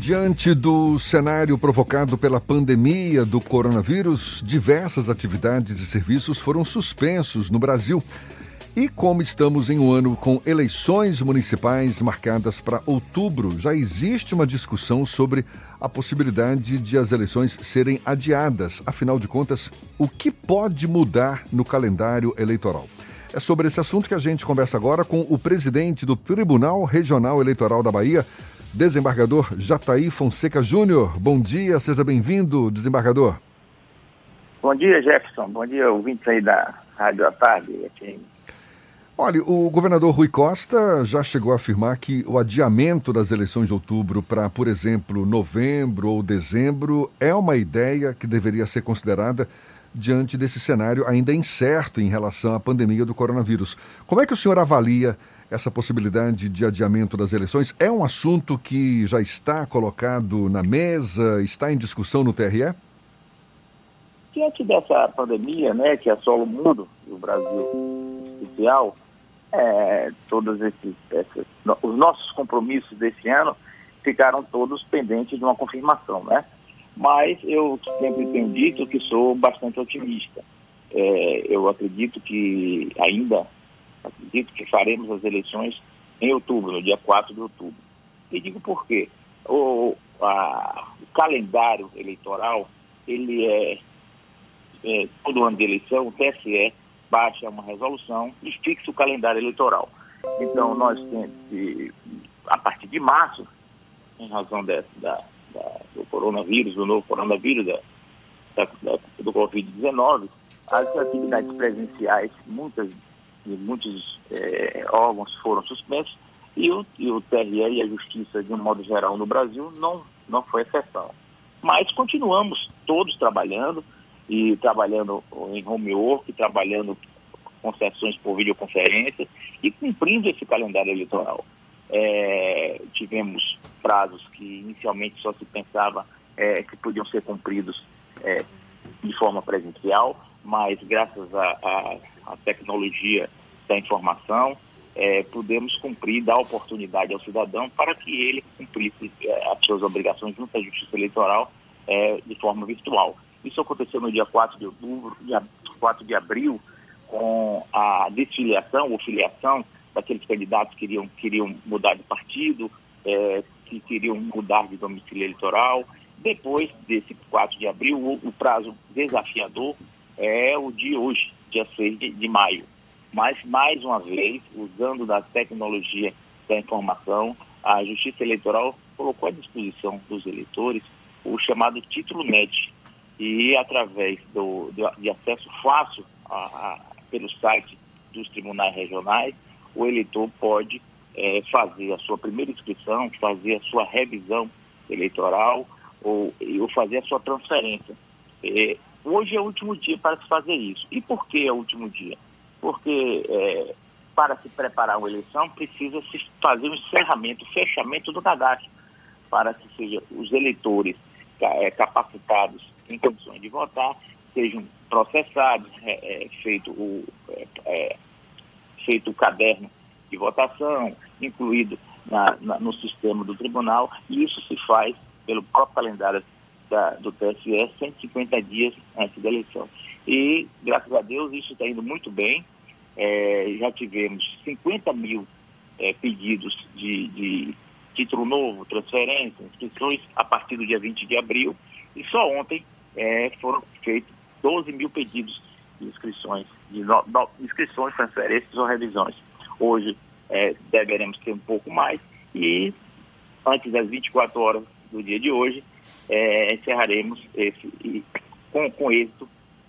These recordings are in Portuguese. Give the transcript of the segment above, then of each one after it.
Diante do cenário provocado pela pandemia do coronavírus, diversas atividades e serviços foram suspensos no Brasil. E como estamos em um ano com eleições municipais marcadas para outubro, já existe uma discussão sobre a possibilidade de as eleições serem adiadas. Afinal de contas, o que pode mudar no calendário eleitoral? É sobre esse assunto que a gente conversa agora com o presidente do Tribunal Regional Eleitoral da Bahia, desembargador Jataí Fonseca Júnior. Bom dia, seja bem-vindo, desembargador. Bom dia, Jefferson. Bom dia, ouvintes aí da Rádio à Tarde. Olha, o governador Rui Costa já chegou a afirmar que o adiamento das eleições de outubro para, por exemplo, novembro ou dezembro é uma ideia que deveria ser considerada diante desse cenário ainda incerto em relação à pandemia do coronavírus. Como é que o senhor avalia essa possibilidade de adiamento das eleições é um assunto que já está colocado na mesa, está em discussão no TRE? Diante dessa pandemia, né, que assola o mundo, e o Brasil especial, é, todos esses, esses, os nossos compromissos desse ano ficaram todos pendentes de uma confirmação, né? Mas eu sempre tenho dito que sou bastante otimista. É, eu acredito que ainda acredito que faremos as eleições em outubro, no dia 4 de outubro. E digo por quê. O, a, o calendário eleitoral, ele é, é, todo ano de eleição, o TSE baixa uma resolução e fixa o calendário eleitoral. Então, nós temos a partir de março, em razão dessa, da, da, do coronavírus, do novo coronavírus, da, da do Covid-19, as atividades presenciais, muitas e muitos é, órgãos foram suspensos e o, e o TRE e a Justiça, de um modo geral, no Brasil, não, não foi exceção. Mas continuamos todos trabalhando e trabalhando em home work, trabalhando com sessões por videoconferência e cumprindo esse calendário eleitoral. É, tivemos prazos que inicialmente só se pensava é, que podiam ser cumpridos é, de forma presencial, mas graças à tecnologia da informação, é, pudemos cumprir, dar oportunidade ao cidadão para que ele cumprisse é, as suas obrigações junto à Justiça Eleitoral é, de forma virtual. Isso aconteceu no dia 4 de outubro, dia 4 de abril, com a desfiliação ou filiação daqueles candidatos que queriam, queriam mudar de partido, é, que queriam mudar de domicílio eleitoral. Depois desse 4 de abril, o, o prazo desafiador é o de hoje, dia 6 de, de maio. Mas, mais uma vez, usando da tecnologia da informação, a Justiça Eleitoral colocou à disposição dos eleitores o chamado título NET. E, através do, de acesso fácil a, a, pelo site dos tribunais regionais, o eleitor pode é, fazer a sua primeira inscrição, fazer a sua revisão eleitoral ou, ou fazer a sua transferência. Hoje é o último dia para se fazer isso. E por que é o último dia? porque é, para se preparar uma eleição precisa se fazer um encerramento, fechamento do cadastro, para que seja os eleitores é, capacitados em condições de votar sejam processados, é, é feito, o, é, é, feito o caderno de votação, incluído na, na, no sistema do tribunal, e isso se faz pelo próprio calendário da, do TSE 150 dias antes da eleição. E, graças a Deus, isso está indo muito bem. É, já tivemos 50 mil é, pedidos de, de, título novo, transferência, inscrições a partir do dia 20 de abril. E só ontem é, foram feitos 12 mil pedidos de inscrições, de no, no, inscrições, transferências ou revisões. Hoje é, deveremos ter um pouco mais e antes das 24 horas do dia de hoje, é, encerraremos esse, com, com êxito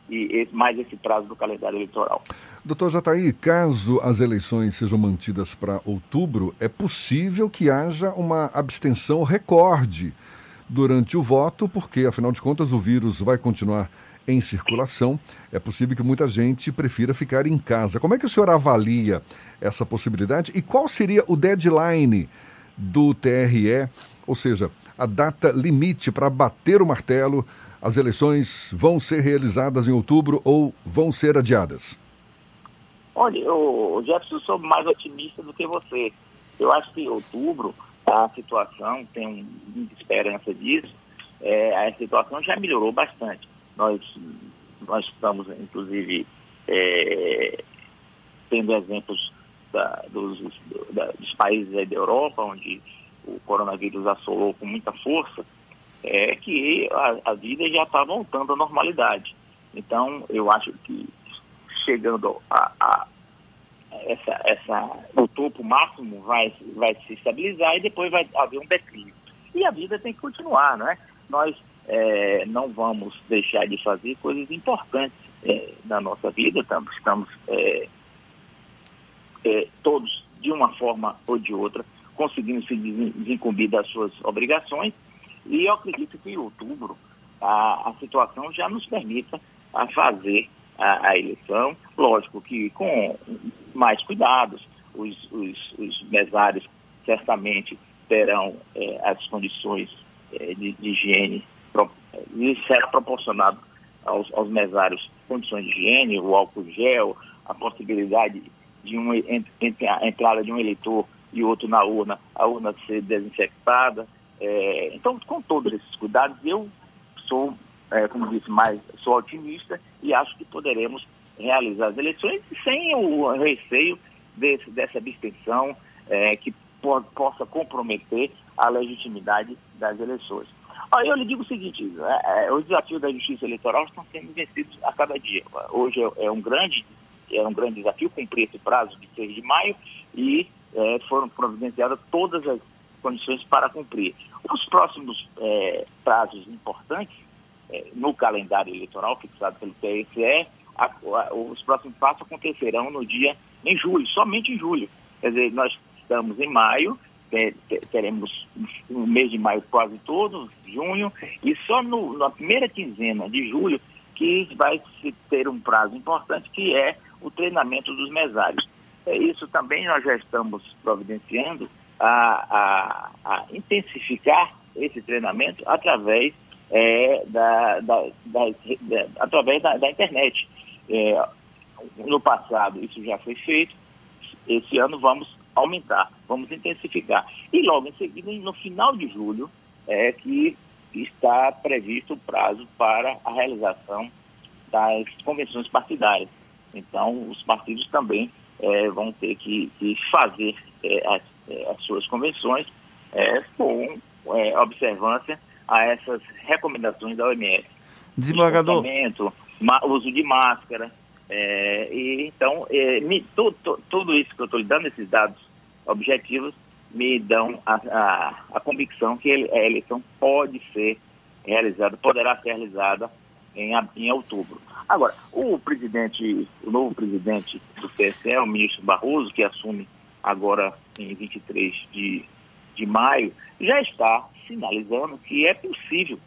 e mais esse prazo do calendário eleitoral. Doutor Jataí, caso as eleições sejam mantidas para outubro, é possível que haja uma abstenção recorde durante o voto, porque, afinal de contas, o vírus vai continuar em circulação. É possível que muita gente prefira ficar em casa. Como é que o senhor avalia essa possibilidade e qual seria o deadline do TRE, ou seja, a data limite para bater o martelo as eleições vão ser realizadas em outubro ou vão ser adiadas? Olha, eu, Jefferson, sou mais otimista do que você. Eu acho que em outubro a situação, tenho muita esperança disso, é, a situação já melhorou bastante. Nós, nós estamos, inclusive, é, tendo exemplos da, dos, da, dos países da Europa, onde o coronavírus assolou com muita força, é que a, a vida já está voltando à normalidade. Então, eu acho que chegando a, a essa, essa, o topo máximo vai, vai se estabilizar e depois vai haver um declínio. E a vida tem que continuar, não é? Nós é, não vamos deixar de fazer coisas importantes é, na nossa vida, estamos, estamos é, é, todos, de uma forma ou de outra, conseguindo se desincumbir das suas obrigações. E eu acredito que em outubro a, a situação já nos permita a fazer a, a, eleição. Lógico que com mais cuidados, os, os, os mesários certamente terão é, as condições é, de, de, higiene, e será proporcionado aos, aos mesários condições de higiene, o álcool gel, a possibilidade de uma entre a entrada de um eleitor e outro na urna, a urna ser desinfectada. É, então, com todos esses cuidados, eu sou, é, como disse, mais sou otimista e acho que poderemos realizar as eleições sem o receio desse, dessa abstenção é, que po possa comprometer a legitimidade das eleições. Aí eu lhe digo o seguinte, é, é, os desafios da justiça eleitoral estão sendo vencidos a cada dia. Hoje é, é um grande é um grande desafio cumprir esse prazo de 6 de maio e é, foram providenciadas todas as condições para cumprir. Os próximos é, prazos importantes é, no calendário eleitoral fixado pelo TSE, a, a, os próximos passos acontecerão no dia em julho, somente em julho. Quer dizer, nós estamos em maio, teremos o mês de maio quase todo, junho, e só no, na primeira quinzena de julho que vai se ter um prazo importante, que é o treinamento dos mesários. É isso também nós já estamos providenciando a, a, a intensificar esse treinamento através é, da, da, da, da, através da, internet. É, no passado isso já foi feito, esse ano vamos aumentar, vamos intensificar. E logo em seguida, no final de julho, é que está previsto o prazo para a realização das convenções partidárias. Então, os partidos também é, vão ter que, que fazer é, as, é, as, suas convenções é, com é, observância a essas recomendações da OMS. Desembargador. Uso de máscara. É, e, então, me, tu, tu, tudo isso que eu estou lhe dando, esses dados objetivos, me dão a, a, a convicção que a eleição pode ser realizada, poderá ser realizada em, em outubro. Agora, o presidente, o novo presidente do TSE, o ministro Barroso, que assume agora em 23 de, de maio, já está sinalizando que é possível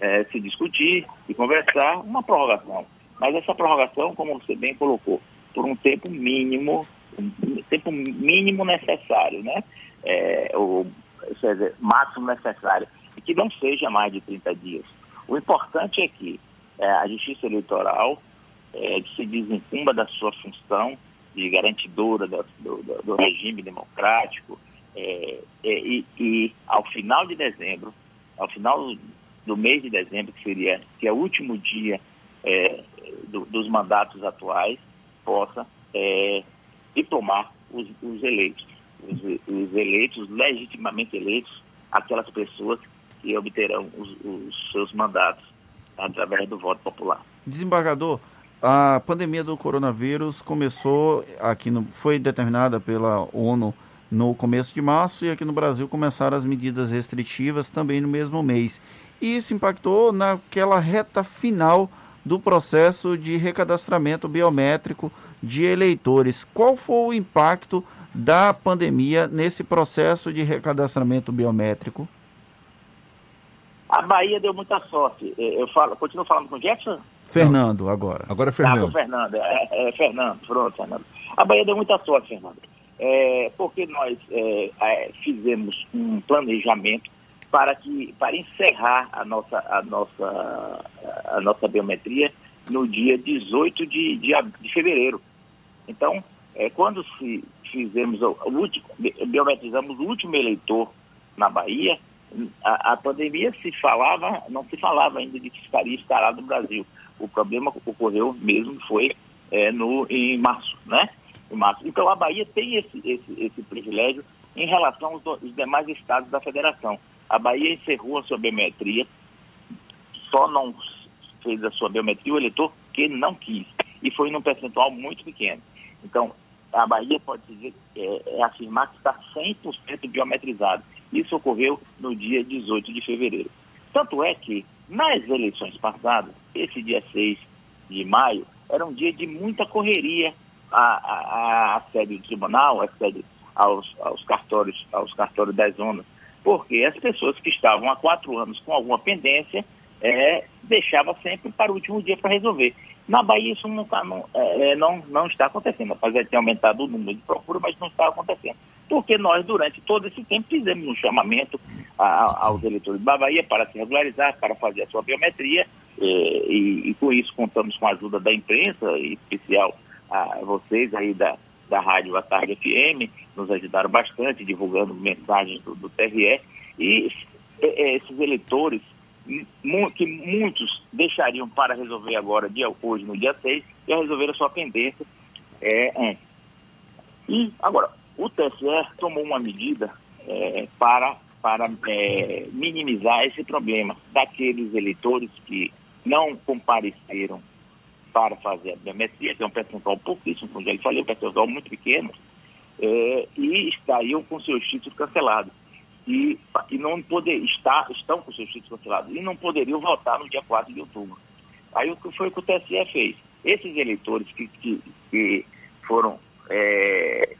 é, se discutir e conversar uma prorrogação. Mas essa prorrogação, como você bem colocou, por um tempo mínimo, um tempo mínimo necessário, né? É, ou, seja, máximo necessário, e que não seja mais de 30 dias. O importante é que é, a Justiça Eleitoral é, se desencumba da sua função de garantidora do, do, do regime democrático é, é, e, e, ao final de dezembro, ao final do mês de dezembro, que seria que é o último dia é, do, dos mandatos atuais, possa é, diplomar os, os eleitos, os, os, eleitos, legitimamente eleitos, aquelas pessoas que obterão os, os seus mandatos através do voto popular. Desembargador, a pandemia do coronavírus começou aqui no, foi determinada pela ONU no começo de março e aqui no Brasil começaram as medidas restritivas também no mesmo mês. E isso impactou naquela reta final do processo de recadastramento biométrico de eleitores. Qual foi o impacto da pandemia nesse processo de recadastramento biométrico? A Bahia deu muita sorte. É, eu falo, continuo falando com o Jefferson? Fernando, agora. Agora é Fernando. Ah, Fernando, é, é, Fernando, pronto, Fernando. A Bahia deu muita sorte, Fernando. É, porque nós é, é, fizemos um planejamento para que para encerrar a nossa a nossa a nossa biometria no dia 18 de, de, de fevereiro. Então, é, quando se fizemos o, o último biometrizamos o último eleitor na Bahia, a, a, pandemia se falava, não se falava ainda de que estaria instalado no Brasil. O problema ocorreu mesmo foi é, no, em março, né? Em março. Então a Bahia tem esse, esse, esse privilégio em relação aos, aos demais estados da federação. A Bahia encerrou a sua biometria, só não fez a sua biometria o eleitor que não quis, e foi num percentual muito pequeno. Então, a Bahia pode dizer, é, é afirmar que está 100% biometrizado. Isso ocorreu no dia 18 de fevereiro. Tanto é que, nas eleições passadas, esse dia 6 de maio, era um dia de muita correria à, à, à sede do tribunal, à sede, aos, aos, cartórios, aos cartórios das zonas, porque as pessoas que estavam há quatro anos com alguma pendência é, deixava sempre para o último dia para resolver. Na Bahia isso não, tá, não, é, é, não, não está acontecendo, apesar de ter aumentado o número de procura, mas não está acontecendo. Porque nós, durante todo esse tempo, fizemos um chamamento a, aos eleitores da Bahia para se regularizar, para fazer a sua biometria, e, e, e com isso contamos com a ajuda da imprensa, em especial a vocês aí da, da Rádio Tarde FM, nos ajudaram bastante divulgando mensagens do, do TRE, e esses eleitores que muitos deixariam para resolver agora, dia, hoje, no dia 6, e resolver a sua pendência é, antes. E, agora, o TSE tomou uma medida é, para, para é, minimizar esse problema daqueles eleitores que não compareceram para fazer a biometria, que é um percentual pouquíssimo, como já falei, um percentual muito pequeno, é, e estariam com seus títulos cancelados e, e não poder, está, estão com seus títulos cancelados e não poderiam votar no dia 4 de outubro. Aí o que foi que o TSE fez? Esses eleitores que, que, que foram, é,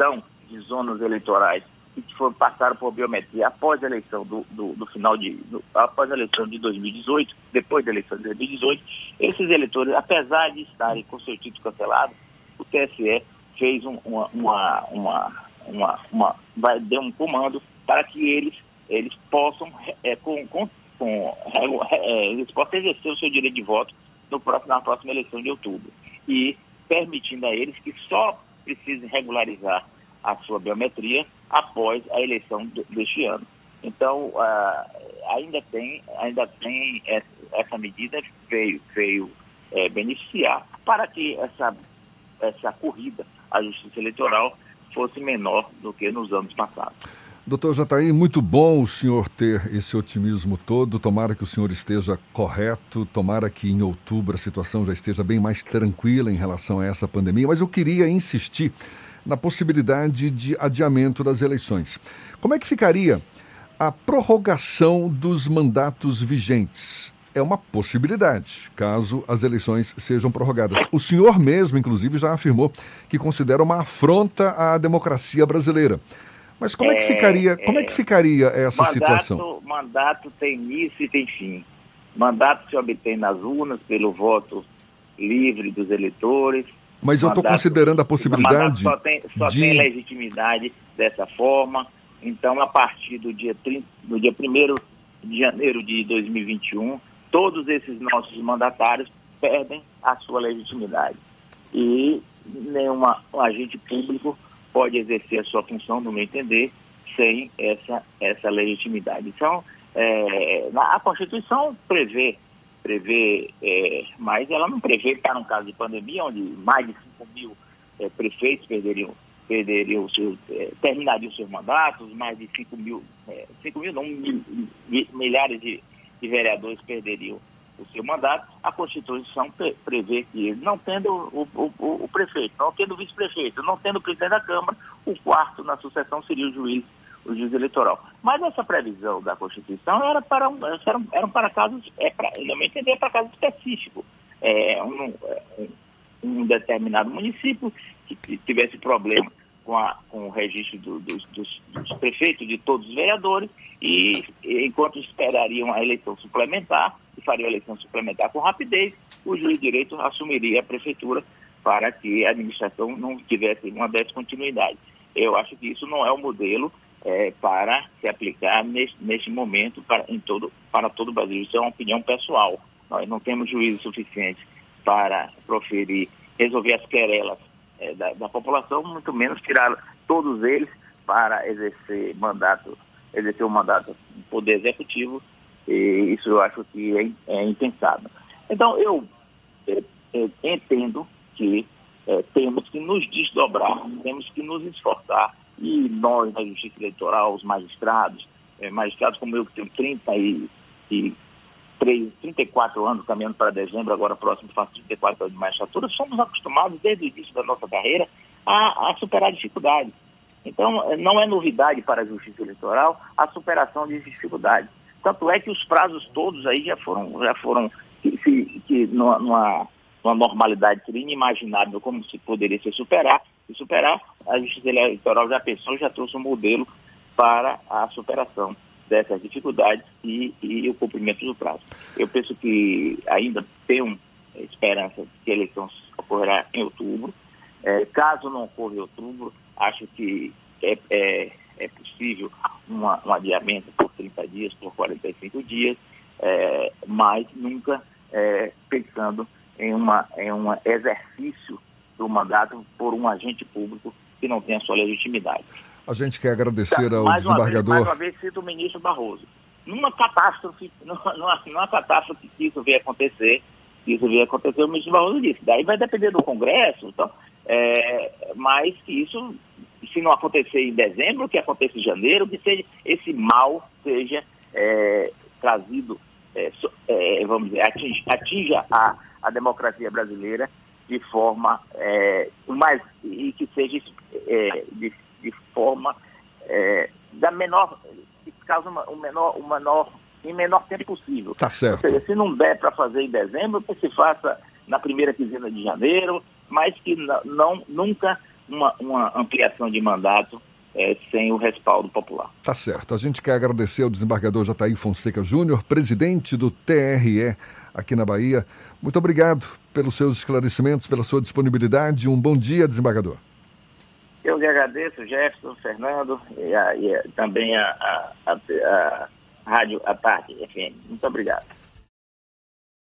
são de zonas eleitorais e que foram, passaram por biometria após a eleição do, do, do final de, do, após a eleição de 2018, depois da eleição de 2018, esses eleitores, apesar de estarem com seu título cancelado, o TSE fez um, uma, uma, uma, uma, uma, vai, deu um comando para que eles, eles possam, é, com, com, com é, eles possam exercer o seu direito de voto no próximo, na próxima eleição de outubro. E permitindo a eles que só precisem regularizar a sua biometria após a eleição deste ano. Então, uh, ainda tem, ainda tem essa, essa medida veio, veio é, beneficiar para que essa, essa corrida à justiça eleitoral fosse menor do que nos anos passados. Doutor Jataí, muito bom o senhor ter esse otimismo todo. Tomara que o senhor esteja correto, tomara que em outubro a situação já esteja bem mais tranquila em relação a essa pandemia, mas eu queria insistir na possibilidade de adiamento das eleições. Como é que ficaria a prorrogação dos mandatos vigentes? É uma possibilidade, caso as eleições sejam prorrogadas. O senhor mesmo, inclusive, já afirmou que considera uma afronta à democracia brasileira. Mas como é, que ficaria, como é que é. ficaria essa mandato, situação? Mandato tem início e tem fim. Mandato se obtém nas urnas pelo voto livre dos eleitores. Mas eu estou considerando a possibilidade. Só, tem, só de... tem legitimidade dessa forma. Então, a partir do dia, 30, do dia 1 de janeiro de 2021, todos esses nossos mandatários perdem a sua legitimidade. E nenhuma agente público pode exercer a sua função, no meu entender, sem essa, essa legitimidade. Então, é, a Constituição prevê, prevê é, mas ela não prevê estar num caso de pandemia, onde mais de 5 mil é, prefeitos perderiam, perderiam seus, é, terminariam seus mandatos, mais de 5 mil, 5 é, mil não, mil, milhares de, de vereadores perderiam o seu mandato, a Constituição prevê que, não tendo o, o, o, prefeito, não tendo o vice-prefeito, não tendo o presidente da Câmara, o quarto na sucessão seria o juiz, o juiz eleitoral. Mas essa previsão da Constituição era para, um, eram, eram para casos, é para, eu não entender, para casos específicos. É, um, um, um determinado município que tivesse problema com, a, com o registro do, dos, dos, dos, prefeitos, de todos os vereadores, e enquanto esperariam a eleição suplementar, fariam a eleição suplementar com rapidez, o juiz de direito assumiria a prefeitura para que a administração não tivesse uma descontinuidade. Eu acho que isso não é o modelo é, para se aplicar neste, neste momento para, em todo, para todo o Brasil. Isso é uma opinião pessoal. Nós não temos juízo suficiente para proferir, resolver as querelas é, da, da, população, muito menos tirar todos eles para exercer mandato exercer o mandato do Poder Executivo, e isso eu acho que é, é impensável. Então, eu é, entendo que é, temos que nos desdobrar, temos que nos esforçar, e nós, na Justiça Eleitoral, os magistrados, é, magistrados como eu, que tenho 30 e, e 3, 34 anos, caminhando para dezembro, agora próximo faço 34 anos de magistratura, somos acostumados desde o início da nossa carreira a, a superar dificuldades. Então, não é novidade para a Justiça Eleitoral a superação de dificuldades. Tanto é que os prazos todos aí já foram, já foram que, que, que numa, numa, normalidade seria inimaginável como se poderia se superar. Se superar, a Justiça Eleitoral já pensou, já trouxe um modelo para a superação dessas dificuldades e, e o cumprimento do prazo. Eu penso que ainda tem esperança que a eleição ocorrerá em outubro. É, caso não ocorra em outubro, acho que é, é, é possível uma, um adiamento por 30 dias, por 45 dias, é, mas nunca é, pensando em, uma, em um exercício do mandato por um agente público que não tem a sua legitimidade. A gente quer agradecer tá, ao mais desembargador. Vez, mais uma vez cito o ministro Barroso. Numa catástrofe, numa, numa, numa catástrofe que isso vier acontecer, isso vier acontecer, o ministro Barroso disse. Daí vai depender do Congresso, então, é, mas que isso, se não acontecer em dezembro, que aconteça em janeiro, que seja esse mal seja é, trazido, é, é vamos dizer, atinja, atinja a, a democracia brasileira de forma é, mais e que seja é, de, de, forma da menor que causa uma, o menor o menor em menor tempo possível. Tá certo. Seja, se não der para fazer em dezembro, que se faça na primeira quinzena de janeiro, mas que não nunca uma, uma ampliação de mandato é, sem o respaldo popular. Tá certo. A gente quer agradecer ao desembargador Jataí Fonseca Júnior, presidente do TRE aqui na Bahia. Muito obrigado pelos seus esclarecimentos, pela sua disponibilidade. Um bom dia, desembargador. Eu que agradeço, Jefferson, Fernando e, a, e a, também a, a, a, a Rádio A Tarde FM. Muito obrigado.